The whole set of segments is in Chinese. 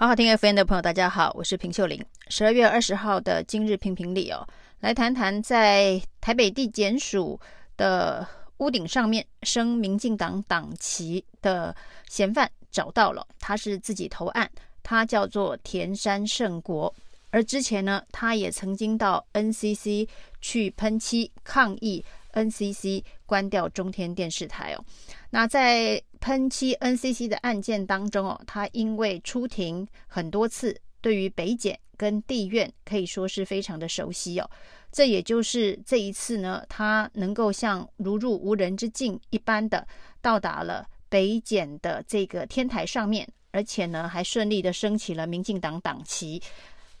好好听 FM 的朋友，大家好，我是平秀玲。十二月二十号的今日评评里哦，来谈谈在台北地检署的屋顶上面升民进党党旗的嫌犯找到了，他是自己投案，他叫做田山胜国。而之前呢，他也曾经到 NCC 去喷漆抗议 NCC 关掉中天电视台哦。那在喷漆 NCC 的案件当中哦，他因为出庭很多次，对于北检跟地院可以说是非常的熟悉哦。这也就是这一次呢，他能够像如入无人之境一般的到达了北检的这个天台上面，而且呢还顺利的升起了民进党党旗，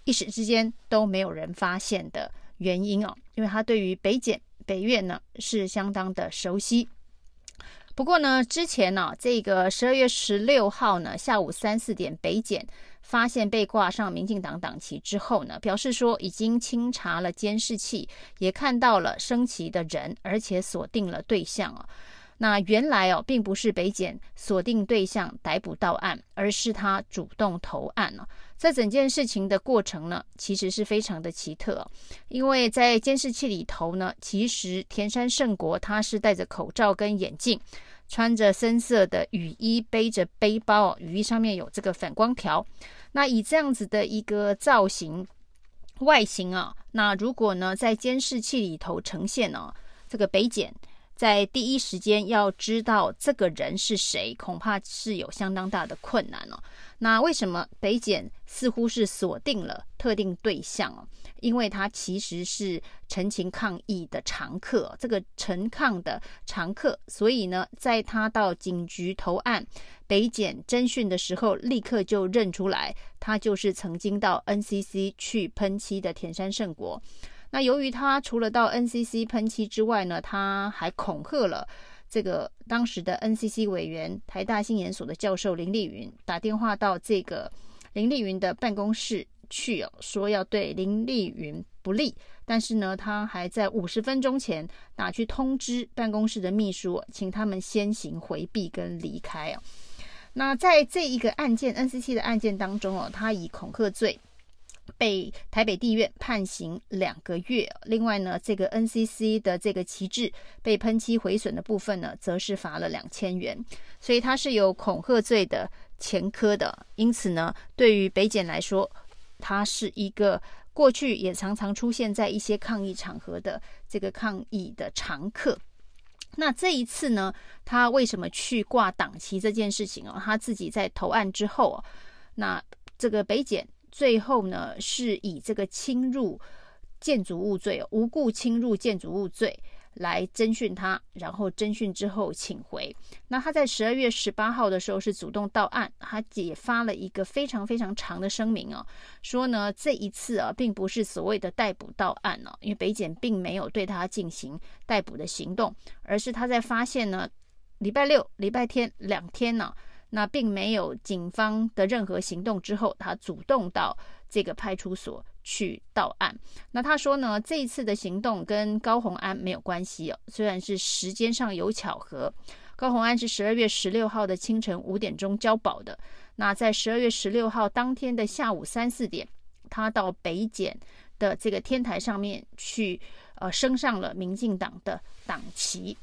一时之间都没有人发现的原因哦，因为他对于北检北院呢是相当的熟悉。不过呢，之前呢、啊，这个十二月十六号呢下午三四点，北检发现被挂上民进党党旗之后呢，表示说已经清查了监视器，也看到了升旗的人，而且锁定了对象啊。那原来哦，并不是北检锁定对象逮捕到案，而是他主动投案了。在整件事情的过程呢，其实是非常的奇特，因为在监视器里头呢，其实田山胜国他是戴着口罩跟眼镜。穿着深色的雨衣，背着背包，雨衣上面有这个反光条。那以这样子的一个造型外形啊，那如果呢在监视器里头呈现呢，这个北检在第一时间要知道这个人是谁，恐怕是有相当大的困难哦。那为什么北检似乎是锁定了特定对象哦？因为他其实是陈情抗议的常客，这个陈抗的常客，所以呢，在他到警局投案、北检侦讯的时候，立刻就认出来，他就是曾经到 NCC 去喷漆的田山胜国。那由于他除了到 NCC 喷漆之外呢，他还恐吓了这个当时的 NCC 委员、台大新研所的教授林丽云，打电话到这个林丽云的办公室。去哦，说要对林丽云不利，但是呢，他还在五十分钟前打去通知办公室的秘书，请他们先行回避跟离开哦。那在这一个案件 NCC 的案件当中哦，他以恐吓罪被台北地院判刑两个月。另外呢，这个 NCC 的这个旗帜被喷漆毁损的部分呢，则是罚了两千元，所以他是有恐吓罪的前科的。因此呢，对于北检来说，他是一个过去也常常出现在一些抗议场合的这个抗议的常客。那这一次呢，他为什么去挂党旗这件事情哦？他自己在投案之后，那这个北检最后呢是以这个侵入建筑物罪，无故侵入建筑物罪。来侦讯他，然后侦讯之后请回。那他在十二月十八号的时候是主动到案，他也发了一个非常非常长的声明哦，说呢这一次啊并不是所谓的逮捕到案哦，因为北检并没有对他进行逮捕的行动，而是他在发现呢礼拜六、礼拜天两天呢、那并没有警方的任何行动之后，他主动到这个派出所。去到案，那他说呢，这一次的行动跟高虹安没有关系哦，虽然是时间上有巧合，高红安是十二月十六号的清晨五点钟交保的，那在十二月十六号当天的下午三四点，他到北检的这个天台上面去，呃，升上了民进党的党旗。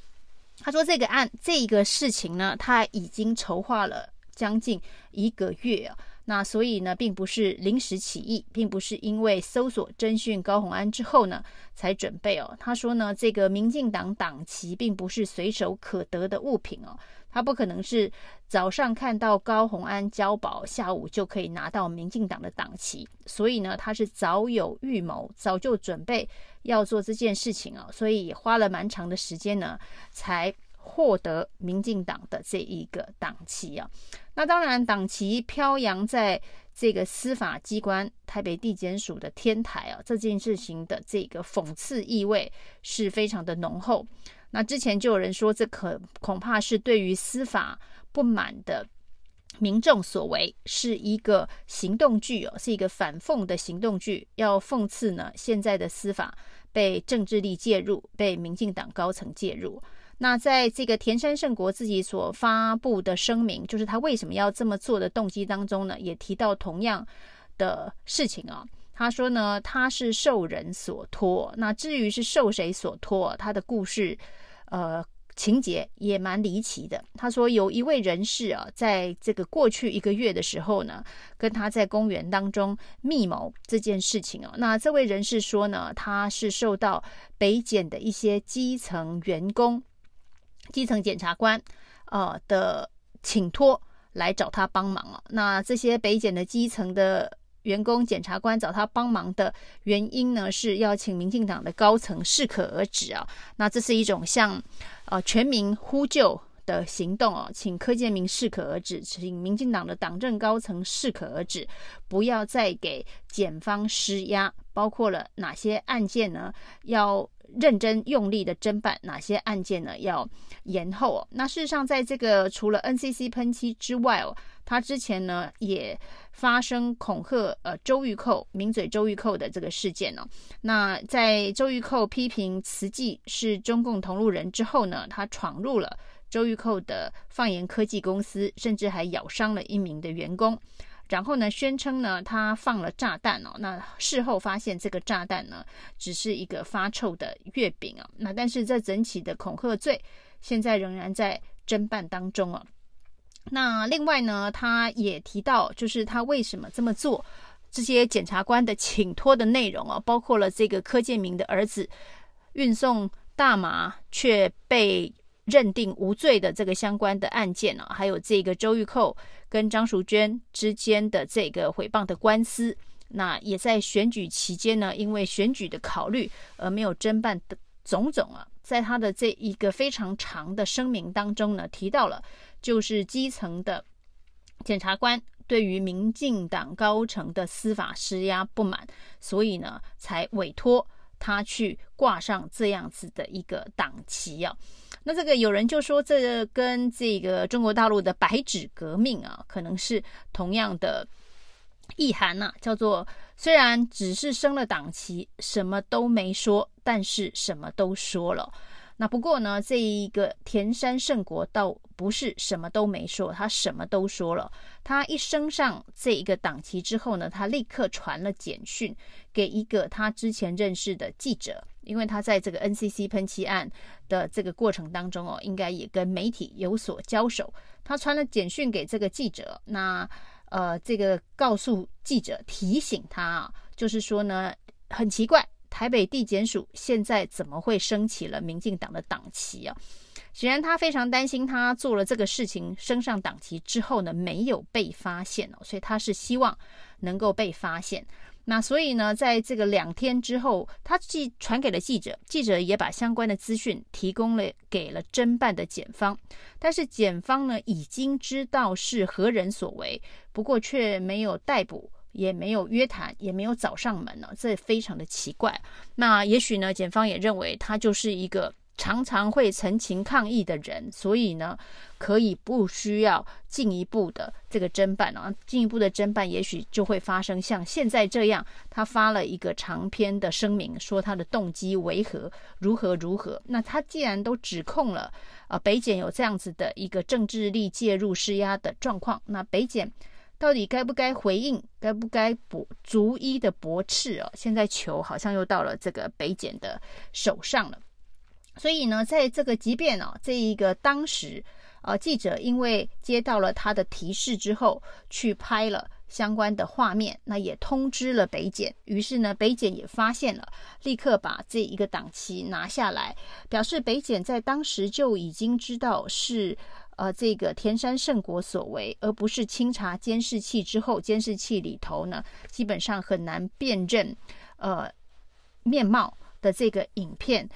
他说这个案这一个事情呢，他已经筹划了将近一个月啊。那所以呢，并不是临时起意，并不是因为搜索侦讯高虹安之后呢才准备哦。他说呢，这个民进党党旗并不是随手可得的物品哦，他不可能是早上看到高虹安交保，下午就可以拿到民进党的党旗。所以呢，他是早有预谋，早就准备要做这件事情哦，所以花了蛮长的时间呢，才。获得民进党的这一个党旗啊，那当然党旗飘扬在这个司法机关台北地检署的天台啊，这件事情的这个讽刺意味是非常的浓厚。那之前就有人说，这可恐怕是对于司法不满的民众所为，是一个行动剧哦，是一个反讽的行动剧，要讽刺呢现在的司法被政治力介入，被民进党高层介入。那在这个田山圣国自己所发布的声明，就是他为什么要这么做的动机当中呢，也提到同样的事情啊。他说呢，他是受人所托。那至于是受谁所托，他的故事，呃，情节也蛮离奇的。他说有一位人士啊，在这个过去一个月的时候呢，跟他在公园当中密谋这件事情哦。那这位人士说呢，他是受到北检的一些基层员工。基层检察官，呃的请托来找他帮忙啊。那这些北检的基层的员工检察官找他帮忙的原因呢，是要请民进党的高层适可而止啊。那这是一种向呃全民呼救的行动哦，请柯建铭适可而止，请民进党的党政高层适可而止，不要再给检方施压，包括了哪些案件呢？要。认真用力的侦办哪些案件呢？要延后哦。那事实上，在这个除了 NCC 喷漆之外哦，他之前呢也发生恐吓呃周玉蔻名嘴周玉蔻的这个事件哦。那在周玉蔻批评慈济是中共同路人之后呢，他闯入了周玉蔻的放言科技公司，甚至还咬伤了一名的员工。然后呢，宣称呢，他放了炸弹哦。那事后发现，这个炸弹呢，只是一个发臭的月饼啊。那但是这整起的恐吓罪，现在仍然在侦办当中啊。那另外呢，他也提到，就是他为什么这么做，这些检察官的请托的内容啊，包括了这个柯建铭的儿子运送大麻却被。认定无罪的这个相关的案件呢，还有这个周玉蔻跟张淑娟之间的这个诽谤的官司，那也在选举期间呢，因为选举的考虑而没有侦办的种种啊，在他的这一个非常长的声明当中呢，提到了就是基层的检察官对于民进党高层的司法施压不满，所以呢才委托他去挂上这样子的一个党旗啊。那这个有人就说，这跟这个中国大陆的白纸革命啊，可能是同样的意涵呐，叫做虽然只是升了党旗，什么都没说，但是什么都说了。那不过呢，这一个田山圣国倒不是什么都没说，他什么都说了。他一升上这一个党旗之后呢，他立刻传了简讯给一个他之前认识的记者，因为他在这个 NCC 喷漆案的这个过程当中哦，应该也跟媒体有所交手。他传了简讯给这个记者，那呃，这个告诉记者提醒他啊，就是说呢，很奇怪。台北地检署现在怎么会升起了民进党的党旗啊？显然他非常担心，他做了这个事情升上党旗之后呢，没有被发现哦，所以他是希望能够被发现。那所以呢，在这个两天之后，他既传给了记者，记者也把相关的资讯提供了给了侦办的检方，但是检方呢已经知道是何人所为，不过却没有逮捕。也没有约谈，也没有找上门呢，这非常的奇怪。那也许呢，检方也认为他就是一个常常会陈情抗议的人，所以呢，可以不需要进一步的这个侦办啊。进一步的侦办，也许就会发生像现在这样，他发了一个长篇的声明，说他的动机为何，如何如何。那他既然都指控了，呃，北检有这样子的一个政治力介入施压的状况，那北检。到底该不该回应？该不该驳逐一的驳斥哦？现在球好像又到了这个北检的手上了。所以呢，在这个即便哦，这一个当时呃记者因为接到了他的提示之后，去拍了相关的画面，那也通知了北检。于是呢，北检也发现了，立刻把这一个档期拿下来，表示北检在当时就已经知道是。呃，这个田山圣国所为，而不是清查监视器之后，监视器里头呢，基本上很难辨认呃面貌的这个影片，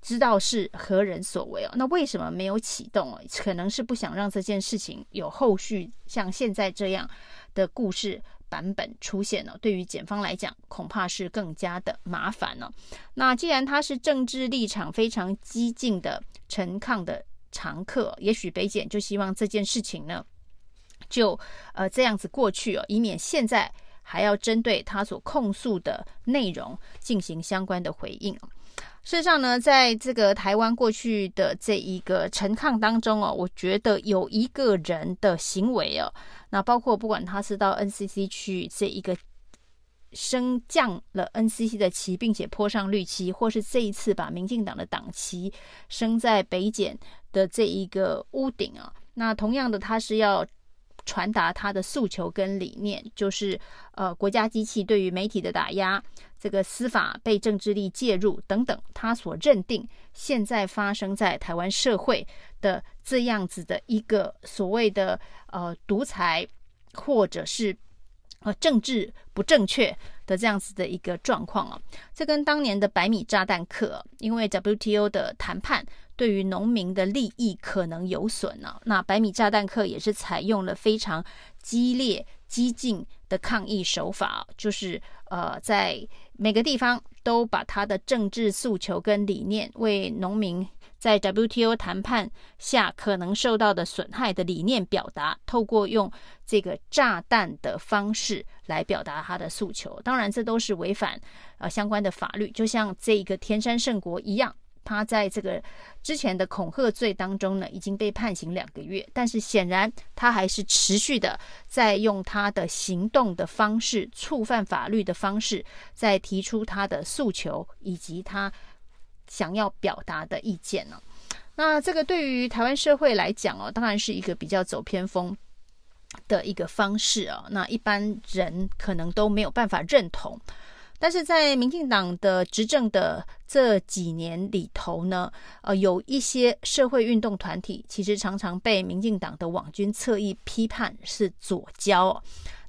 知道是何人所为哦。那为什么没有启动哦？可能是不想让这件事情有后续像现在这样的故事版本出现了。对于检方来讲，恐怕是更加的麻烦了。那既然他是政治立场非常激进的陈抗的。常客，也许北检就希望这件事情呢，就呃这样子过去哦，以免现在还要针对他所控诉的内容进行相关的回应。事实上呢，在这个台湾过去的这一个陈抗当中哦，我觉得有一个人的行为哦，那包括不管他是到 NCC 去这一个升降了 NCC 的旗，并且泼上绿旗，或是这一次把民进党的党旗升在北检的这一个屋顶啊，那同样的，他是要。传达他的诉求跟理念，就是呃，国家机器对于媒体的打压，这个司法被政治力介入等等，他所认定现在发生在台湾社会的这样子的一个所谓的呃独裁，或者是呃政治不正确的这样子的一个状况啊，这跟当年的百米炸弹客，因为 WTO 的谈判。对于农民的利益可能有损呢、那百米炸弹客也是采用了非常激烈、激进的抗议手法，就是呃，在每个地方都把他的政治诉求跟理念，为农民在 WTO 谈判下可能受到的损害的理念表达，透过用这个炸弹的方式来表达他的诉求。当然，这都是违反呃相关的法律，就像这一个天山圣国一样。他在这个之前的恐吓罪当中呢，已经被判刑两个月，但是显然他还是持续的在用他的行动的方式，触犯法律的方式，在提出他的诉求以及他想要表达的意见呢。那这个对于台湾社会来讲哦，当然是一个比较走偏锋的一个方式啊。那一般人可能都没有办法认同。但是在民进党的执政的这几年里头呢，呃，有一些社会运动团体其实常常被民进党的网军侧翼批判是左胶，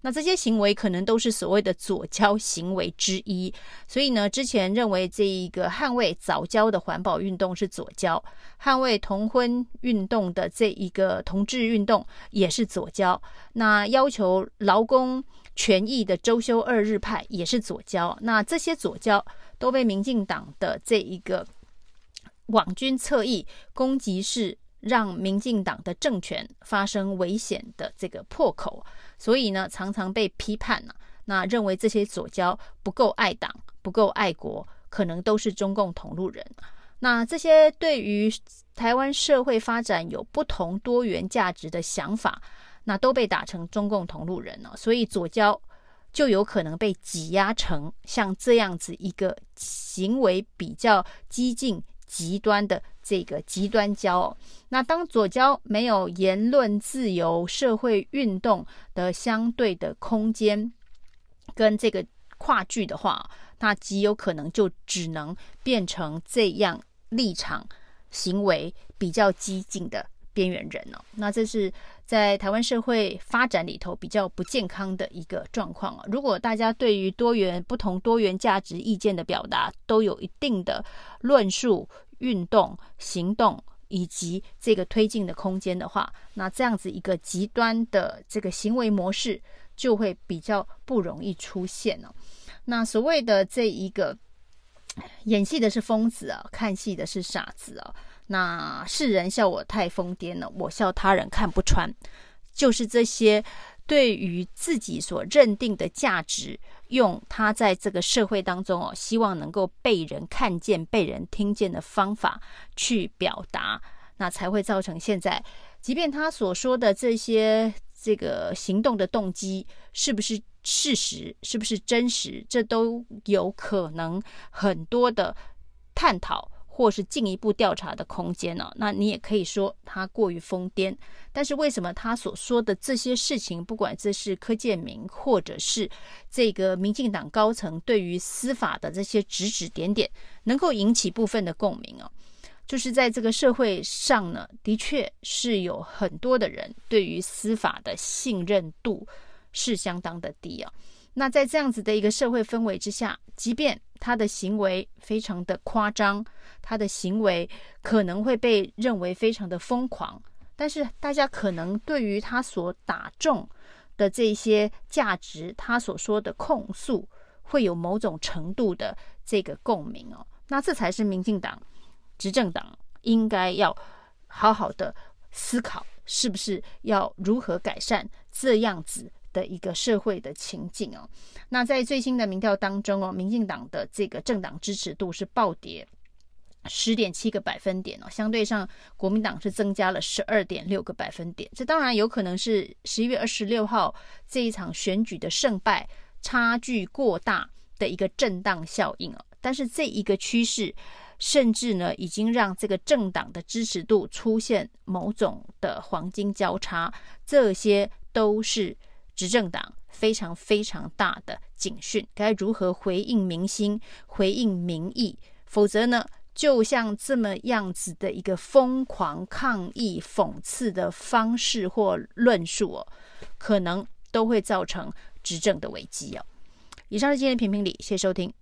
那这些行为可能都是所谓的左交行为之一。所以呢，之前认为这一个捍卫早交的环保运动是左交，捍卫同婚运动的这一个同志运动也是左交，那要求劳工。权益的周休二日派也是左交，那这些左交都被民进党的这一个网军侧翼攻击，是让民进党的政权发生危险的这个破口，所以呢，常常被批判呢、那认为这些左胶不够爱党、不够爱国，可能都是中共同路人。那这些对于台湾社会发展有不同多元价值的想法。那都被打成中共同路人了，所以左胶就有可能被挤压成像这样子一个行为比较激进、极端的这个极端交。那当左交没有言论自由、社会运动的相对的空间跟这个跨距的话，那极有可能就只能变成这样立场行为比较激进的边缘人哦。那这是。在台湾社会发展里头比较不健康的一个状况啊！如果大家对于多元、不同多元价值意见的表达都有一定的论述、运动、行动以及这个推进的空间的话，那这样子一个极端的这个行为模式就会比较不容易出现哦。那所谓的这一个演戏的是疯子啊，看戏的是傻子啊。那世人笑我太疯癫了，我笑他人看不穿，就是这些对于自己所认定的价值，用他在这个社会当中哦，希望能够被人看见、被人听见的方法去表达，那才会造成现在，即便他所说的这些这个行动的动机是不是事实，是不是真实，这都有可能很多的探讨。或是进一步调查的空间呢？那你也可以说他过于疯癫。但是为什么他所说的这些事情，不管这是柯建铭，或者是这个民进党高层对于司法的这些指指点点，能够引起部分的共鸣啊？就是在这个社会上呢，的确是有很多的人对于司法的信任度是相当的低啊。那在这样子的一个社会氛围之下，即便他的行为非常的夸张，他的行为可能会被认为非常的疯狂，但是大家可能对于他所打中的这些价值，他所说的控诉，会有某种程度的这个共鸣哦。那这才是民进党执政党应该要好好的思考，是不是要如何改善这样子的一个社会的情境哦，那在最新的民调当中哦，民进党的这个政党支持度是暴跌十点七个百分点哦，相对上国民党是增加了十二点六个百分点。这当然有可能是十一月二十六号这一场选举的胜败差距过大的一个震荡效应哦。但是这一个趋势，甚至呢已经让这个政党的支持度出现某种的黄金交叉，这些都是执政党非常非常大的警讯。该如何回应民心、回应民意？否则呢？就像这么样子的一个疯狂抗议、讽刺的方式或论述哦，可能都会造成执政的危机哦。以上是今天的评评理，谢谢收听。